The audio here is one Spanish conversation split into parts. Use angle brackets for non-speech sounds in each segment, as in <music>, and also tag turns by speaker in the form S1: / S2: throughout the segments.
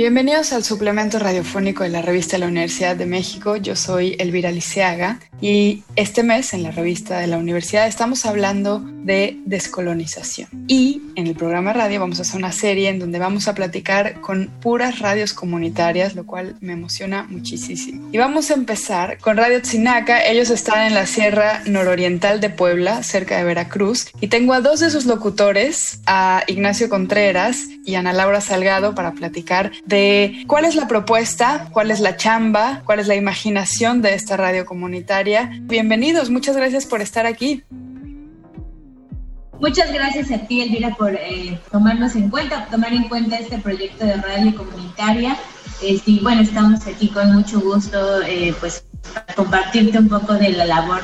S1: Bienvenidos al suplemento radiofónico de la revista de la Universidad de México. Yo soy Elvira Liceaga y este mes en la revista de la universidad estamos hablando de descolonización. Y en el programa radio vamos a hacer una serie en donde vamos a platicar con puras radios comunitarias, lo cual me emociona muchísimo. Y vamos a empezar con Radio Tzinaca. Ellos están en la Sierra Nororiental de Puebla, cerca de Veracruz. Y tengo a dos de sus locutores, a Ignacio Contreras y Ana Laura Salgado, para platicar de cuál es la propuesta, cuál es la chamba, cuál es la imaginación de esta radio comunitaria. Bienvenidos, muchas gracias por estar aquí.
S2: Muchas gracias a ti, Elvira, por eh, tomarnos en cuenta, tomar en cuenta este proyecto de radio comunitaria. Eh, sí, bueno, estamos aquí con mucho gusto, eh, pues, para compartirte un poco de la labor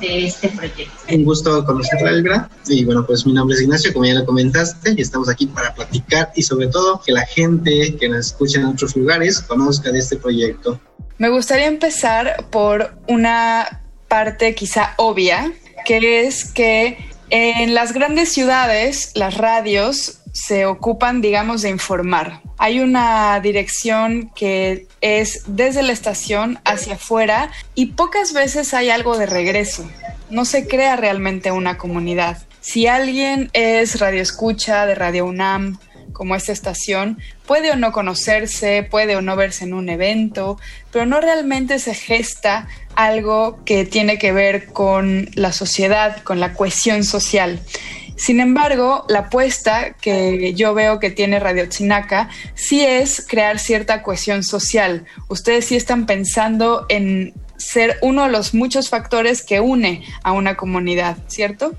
S2: de este proyecto.
S3: Un gusto conocerla, Elvira. Y bueno, pues mi nombre es Ignacio, como ya lo comentaste, y estamos aquí para platicar y sobre todo que la gente que nos escucha en otros lugares conozca de este proyecto.
S1: Me gustaría empezar por una parte quizá obvia, que es que en las grandes ciudades las radios se ocupan, digamos, de informar. Hay una dirección que es desde la estación hacia afuera y pocas veces hay algo de regreso. No se crea realmente una comunidad. Si alguien es radio escucha de Radio UNAM, como esta estación, puede o no conocerse, puede o no verse en un evento, pero no realmente se gesta algo que tiene que ver con la sociedad, con la cohesión social. Sin embargo, la apuesta que yo veo que tiene Radio Chinaca sí es crear cierta cohesión social. Ustedes sí están pensando en ser uno de los muchos factores que une a una comunidad, ¿cierto?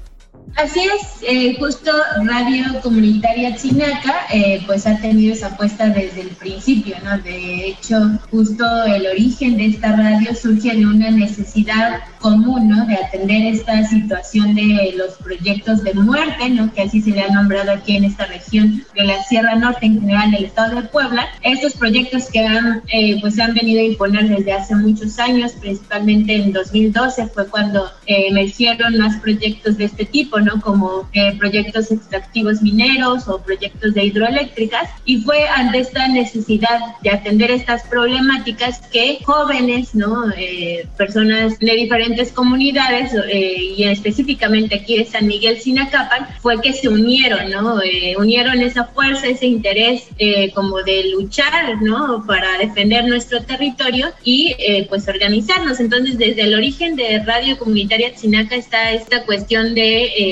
S2: Así es, eh, justo Radio Comunitaria Chinaca eh, pues ha tenido esa apuesta desde el principio, ¿no? De hecho, justo el origen de esta radio surge de una necesidad común, ¿no? De atender esta situación de los proyectos de muerte, ¿no? Que así se le ha nombrado aquí en esta región de la Sierra Norte, en general del estado de Puebla. Estos proyectos que han, eh, pues han venido a imponer desde hace muchos años, principalmente en 2012 fue cuando emergieron más proyectos de este tipo, como eh, proyectos extractivos mineros o proyectos de hidroeléctricas. Y fue ante esta necesidad de atender estas problemáticas que jóvenes, ¿no? Eh, personas de diferentes comunidades eh, y específicamente aquí de San Miguel Sinacapan, fue que se unieron, ¿no? unieron esa fuerza, ese interés como de luchar, ¿no? Para defender nuestro territorio y pues organizarnos. Entonces, desde el origen de Radio Comunitaria Chinaca está esta cuestión de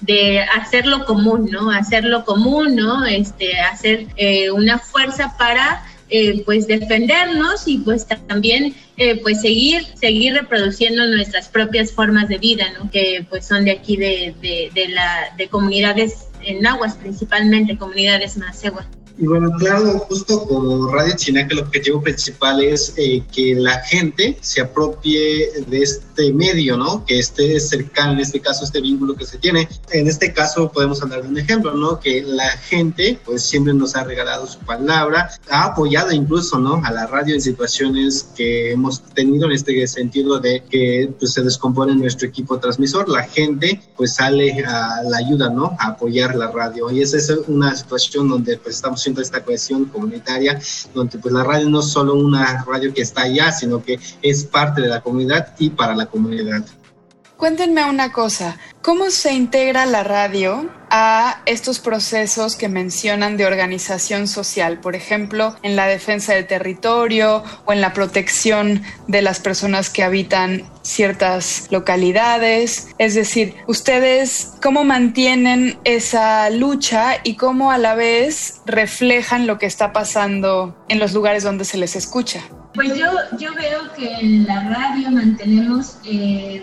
S2: de hacerlo común, ¿no? Hacerlo común, ¿no? Este, hacer eh, una fuerza para eh, pues defendernos y pues también eh, pues seguir seguir reproduciendo nuestras propias formas de vida no que pues son de aquí de, de, comunidades en aguas principalmente comunidades más
S3: y bueno, claro, justo como Radio China, que el objetivo principal es eh, que la gente se apropie de este medio, ¿no? Que esté cercano, en este caso, este vínculo que se tiene. En este caso podemos hablar de un ejemplo, ¿no? Que la gente, pues siempre nos ha regalado su palabra, ha apoyado incluso, ¿no? A la radio en situaciones que hemos tenido en este sentido de que pues, se descompone nuestro equipo transmisor. La gente, pues sale a la ayuda, ¿no? A apoyar la radio. Y esa es una situación donde pues estamos esta cohesión comunitaria, donde pues la radio no es solo una radio que está allá, sino que es parte de la comunidad y para la comunidad.
S1: Cuéntenme una cosa, ¿cómo se integra la radio a estos procesos que mencionan de organización social? Por ejemplo, en la defensa del territorio o en la protección de las personas que habitan ciertas localidades. Es decir, ustedes cómo mantienen esa lucha y cómo a la vez reflejan lo que está pasando en los lugares donde se les escucha.
S2: Pues yo, yo veo que en la radio mantenemos... Eh,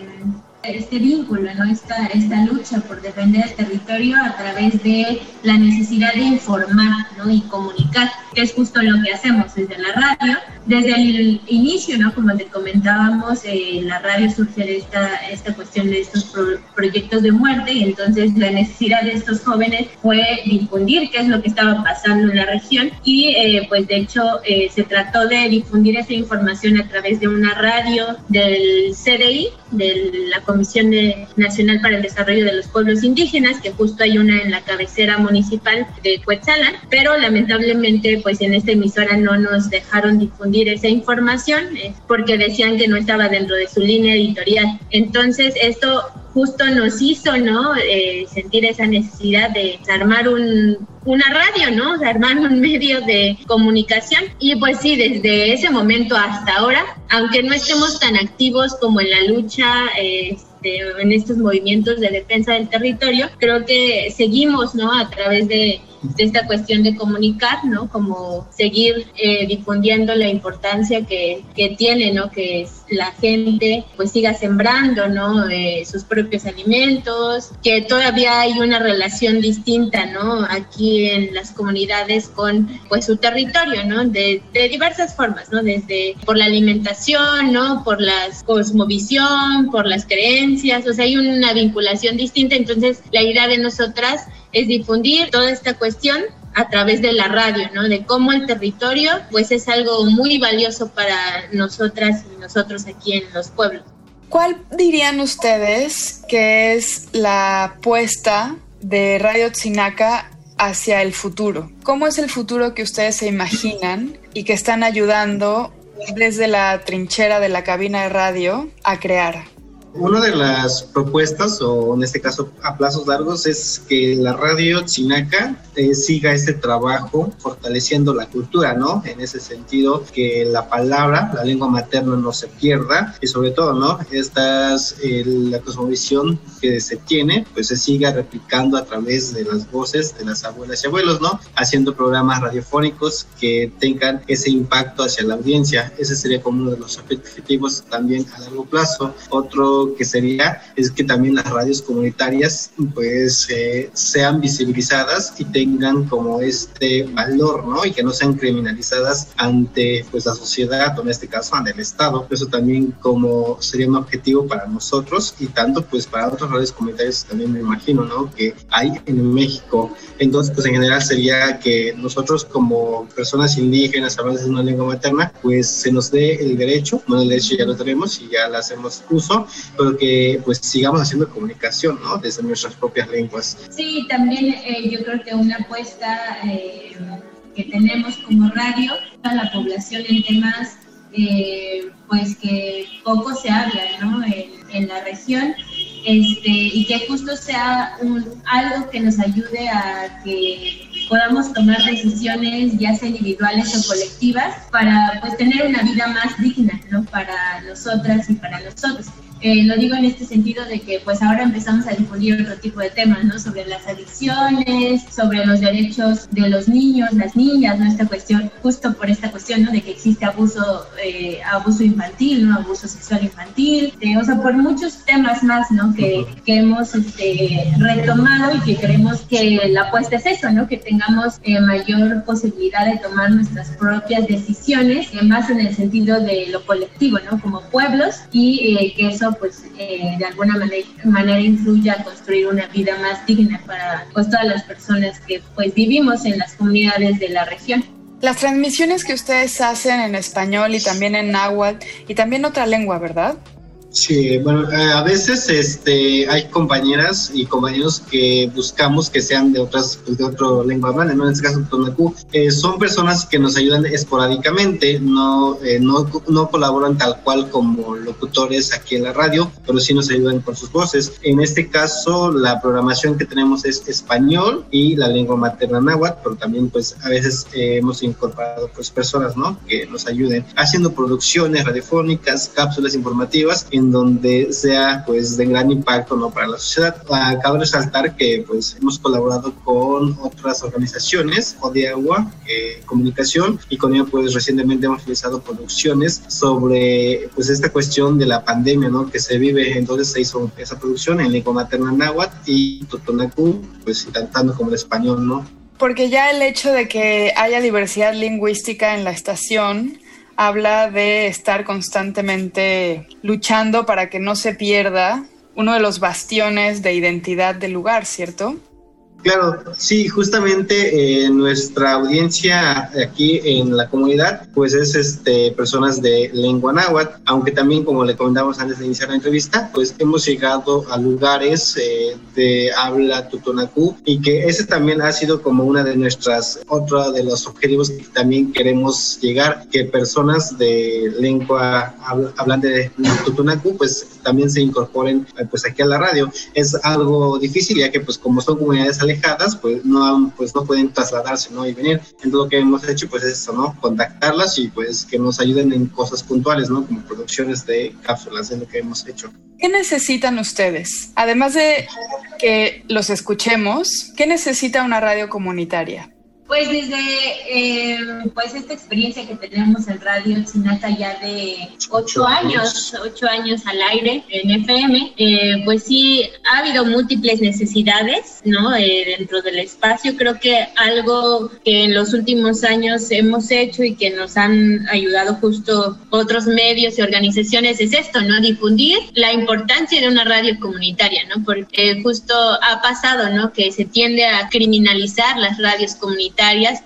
S2: este vínculo, ¿no? esta, esta lucha por defender el territorio a través de la necesidad de informar ¿no? y comunicar. Que es justo lo que hacemos desde la radio. Desde el inicio, ¿no? Como te comentábamos, eh, la radio surge de esta, esta cuestión de estos proyectos de muerte y entonces la necesidad de estos jóvenes fue difundir qué es lo que estaba pasando en la región y eh, pues de hecho eh, se trató de difundir esa información a través de una radio del CDI, de la Comisión Nacional para el Desarrollo de los Pueblos Indígenas, que justo hay una en la cabecera municipal de Cuetzalan, pero lamentablemente pues en esta emisora no nos dejaron difundir esa información eh, porque decían que no estaba dentro de su línea editorial. Entonces esto justo nos hizo, ¿no? Eh, sentir esa necesidad de armar un, una radio, ¿no? De armar un medio de comunicación. Y pues sí, desde ese momento hasta ahora, aunque no estemos tan activos como en la lucha, este, en estos movimientos de defensa del territorio, creo que seguimos, ¿no? A través de de esta cuestión de comunicar, ¿no? Como seguir eh, difundiendo la importancia que, que, tiene, ¿no? Que la gente pues siga sembrando, ¿no? Eh, sus propios alimentos, que todavía hay una relación distinta, ¿no? Aquí en las comunidades con pues su territorio, ¿no? De, de diversas formas, ¿no? Desde por la alimentación, ¿no? Por la cosmovisión, por las creencias, o sea, hay una vinculación distinta, entonces la idea de nosotras es difundir toda esta cuestión a través de la radio, ¿no? De cómo el territorio, pues es algo muy valioso para nosotras y nosotros aquí en los pueblos.
S1: ¿Cuál dirían ustedes que es la apuesta de Radio Tzinaca hacia el futuro? ¿Cómo es el futuro que ustedes se imaginan y que están ayudando desde la trinchera de la cabina de radio a crear?
S3: Una de las propuestas, o en este caso a plazos largos, es que la radio chinaca eh, siga este trabajo fortaleciendo la cultura, ¿no? En ese sentido, que la palabra, la lengua materna no se pierda y sobre todo, ¿no? Estas, la cosmovisión que se tiene, pues se siga replicando a través de las voces de las abuelas y abuelos, ¿no? Haciendo programas radiofónicos que tengan ese impacto hacia la audiencia. Ese sería como uno de los objetivos también a largo plazo. Otro que sería es que también las radios comunitarias pues eh, sean visibilizadas y tengan como este valor, ¿no? Y que no sean criminalizadas ante pues la sociedad o en este caso ante el Estado. Eso también como sería un objetivo para nosotros y tanto pues para otras radios comunitarias también me imagino, ¿no? Que hay en México. Entonces pues en general sería que nosotros como personas indígenas hablantes de una lengua materna pues se nos dé el derecho, bueno el derecho ya lo tenemos y ya le hacemos uso, pero que pues sigamos haciendo comunicación, ¿no? Desde nuestras propias lenguas.
S2: Sí, también eh, yo creo que una apuesta eh, que tenemos como radio a la población en temas eh, pues que poco se habla, ¿no? En, la región. Este, y que justo sea un, algo que nos ayude a que podamos tomar decisiones ya sea individuales o colectivas para pues tener una vida más digna, ¿no? Para nosotras y para nosotros. Eh, lo digo en este sentido de que pues ahora empezamos a difundir otro tipo de temas, ¿no? Sobre las adicciones, sobre los derechos de los niños, las niñas, ¿no? Esta cuestión, justo por esta cuestión, ¿no? De que existe abuso, eh, abuso infantil, ¿no? Abuso sexual infantil, eh, o sea, por muchos temas más, ¿no? Que, que hemos este, retomado y que creemos que la apuesta es eso, ¿no? Que tengamos mayor posibilidad de tomar nuestras propias decisiones, más en el sentido de lo colectivo, ¿no? Como pueblos y que eso pues eh, de alguna manera, manera influye a construir una vida más digna para pues, todas las personas que pues vivimos en las comunidades de la región.
S1: Las transmisiones que ustedes hacen en español y también en náhuatl y también otra lengua, ¿verdad?
S3: Sí, bueno, eh, a veces este, hay compañeras y compañeros que buscamos que sean de otras, pues, de otro lengua hablante, ¿no? En este caso, Tonacú. Eh, son personas que nos ayudan esporádicamente, no, eh, no, no colaboran tal cual como locutores aquí en la radio, pero sí nos ayudan con sus voces. En este caso, la programación que tenemos es español y la lengua materna náhuatl, pero también pues a veces hemos incorporado pues personas, ¿no? Que nos ayuden haciendo producciones radiofónicas, cápsulas informativas, donde sea pues de gran impacto ¿no? para la sociedad. Acabo de resaltar que pues hemos colaborado con otras organizaciones, Agua, eh, Comunicación, y con ella pues recientemente hemos realizado producciones sobre pues esta cuestión de la pandemia ¿no? que se vive. Entonces se hizo esa producción en lengua materna náhuatl y Totonacu, pues intentando como el español, ¿no?
S1: porque ya el hecho de que haya diversidad lingüística en la estación habla de estar constantemente luchando para que no se pierda uno de los bastiones de identidad del lugar, ¿cierto?
S3: Claro, sí, justamente eh, nuestra audiencia aquí en la comunidad, pues es este, personas de lengua náhuatl, aunque también, como le comentamos antes de iniciar la entrevista, pues hemos llegado a lugares eh, de habla tutonacú y que ese también ha sido como una de nuestras, otro de los objetivos que también queremos llegar, que personas de lengua hablante de tutunacú, pues también se incorporen eh, pues aquí a la radio. Es algo difícil ya que pues como son comunidades alejadas, pues no, pues no pueden trasladarse, ¿no? Y venir. Entonces lo que hemos hecho, pues es eso, ¿no? Contactarlas y pues que nos ayuden en cosas puntuales, ¿no? Como producciones de cápsulas, es lo que hemos hecho.
S1: ¿Qué necesitan ustedes? Además de que los escuchemos, ¿qué necesita una radio comunitaria?
S2: Pues desde eh, pues esta experiencia que tenemos en Radio Chinaca ya de ocho años, ocho años al aire en FM, eh, pues sí ha habido múltiples necesidades, ¿no? Eh, dentro del espacio creo que algo que en los últimos años hemos hecho y que nos han ayudado justo otros medios y organizaciones es esto, ¿no? Difundir la importancia de una radio comunitaria, ¿no? Porque justo ha pasado, ¿no? Que se tiende a criminalizar las radios comunitarias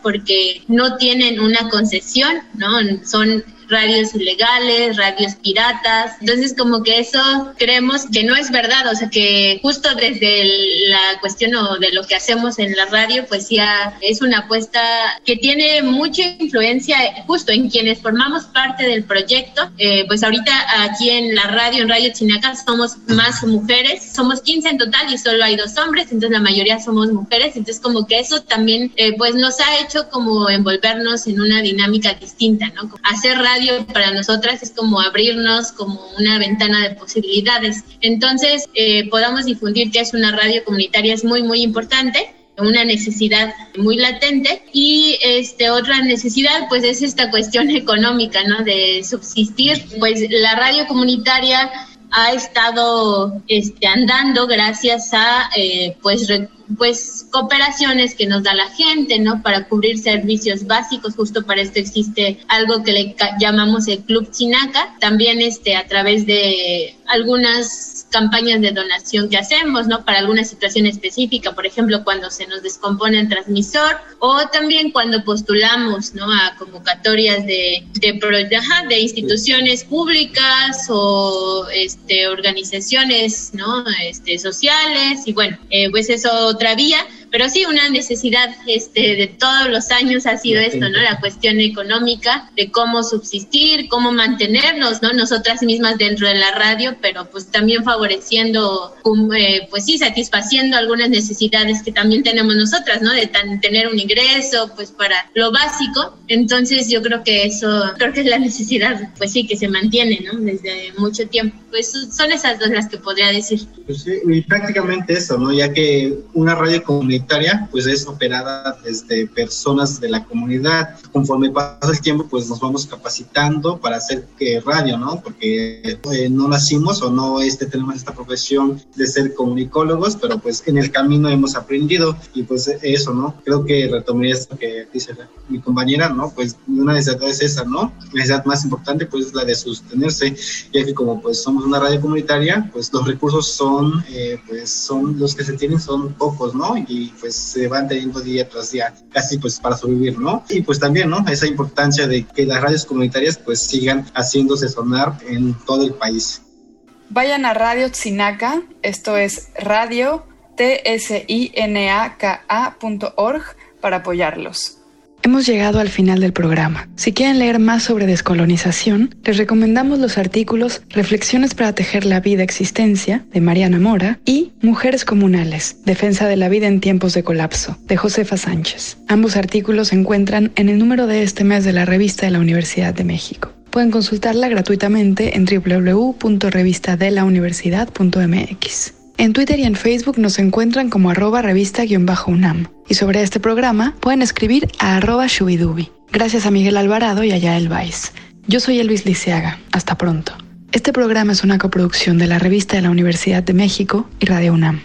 S2: porque no tienen una concesión, ¿no? Son radios ilegales, radios piratas. Entonces, como que eso creemos que no es verdad, o sea, que justo desde la cuestión o de lo que hacemos en la radio, pues ya es una apuesta que tiene mucha influencia justo en quienes formamos parte del proyecto. Eh, pues ahorita aquí en la radio, en Radio Chinaca, somos más mujeres, somos 15 en total y solo hay dos hombres, entonces la mayoría somos mujeres, entonces como que eso también eh, pues nos ha hecho como envolvernos en una dinámica distinta, ¿no? Hacer radio para nosotras es como abrirnos como una ventana de posibilidades. Entonces, eh, podamos difundir que es una radio comunitaria es muy, muy importante una necesidad muy latente y este otra necesidad pues es esta cuestión <laughs> económica no de subsistir pues la radio comunitaria ha estado este, andando gracias a eh, pues pues cooperaciones que nos da la gente, ¿no? Para cubrir servicios básicos, justo para esto existe algo que le llamamos el Club Chinaca, también este a través de algunas campañas de donación que hacemos, ¿no? Para alguna situación específica, por ejemplo, cuando se nos descompone el transmisor o también cuando postulamos, ¿no? A convocatorias de, de, de instituciones públicas o este, organizaciones, ¿no? Este, sociales y bueno, eh, pues eso otra vía pero sí, una necesidad este, de todos los años ha sido esto, ¿no? La cuestión económica, de cómo subsistir, cómo mantenernos, ¿no? Nosotras mismas dentro de la radio, pero pues también favoreciendo, eh, pues sí, satisfaciendo algunas necesidades que también tenemos nosotras, ¿no? De tener un ingreso, pues para lo básico. Entonces yo creo que eso, creo que es la necesidad, pues sí, que se mantiene, ¿no? Desde mucho tiempo. Pues son esas dos las que podría decir.
S3: Pues sí, y prácticamente eso, ¿no? Ya que una radio comunitaria pues es operada desde personas de la comunidad. Conforme pasa el tiempo, pues nos vamos capacitando para hacer que radio, ¿no? Porque eh, no nacimos o no este, tenemos esta profesión de ser comunicólogos, pero pues en el camino hemos aprendido y pues eso, ¿no? Creo que retomé esto que dice mi compañera, ¿no? Pues una necesidad es esa, ¿no? La necesidad más importante pues es la de sostenerse, ya que como pues somos una radio comunitaria, pues los recursos son, eh, pues son los que se tienen son pocos, ¿no? Y pues se van teniendo día tras día casi pues para sobrevivir, ¿no? Y pues también, ¿no? Esa importancia de que las radios comunitarias pues sigan haciéndose sonar en todo el país.
S1: Vayan a Radio Tsinaca, esto es radio t s i n a k -A para apoyarlos. Hemos llegado al final del programa. Si quieren leer más sobre descolonización, les recomendamos los artículos Reflexiones para tejer la vida existencia de Mariana Mora y Mujeres comunales, Defensa de la vida en tiempos de colapso de Josefa Sánchez. Ambos artículos se encuentran en el número de este mes de la revista de la Universidad de México. Pueden consultarla gratuitamente en www.revistadelauniversidad.mx. En Twitter y en Facebook nos encuentran como arroba revista-unam. Y sobre este programa pueden escribir a arroba shubidubi. Gracias a Miguel Alvarado y a Yael Weiss. Yo soy Elvis Liceaga. Hasta pronto. Este programa es una coproducción de la revista de la Universidad de México y Radio UNAM.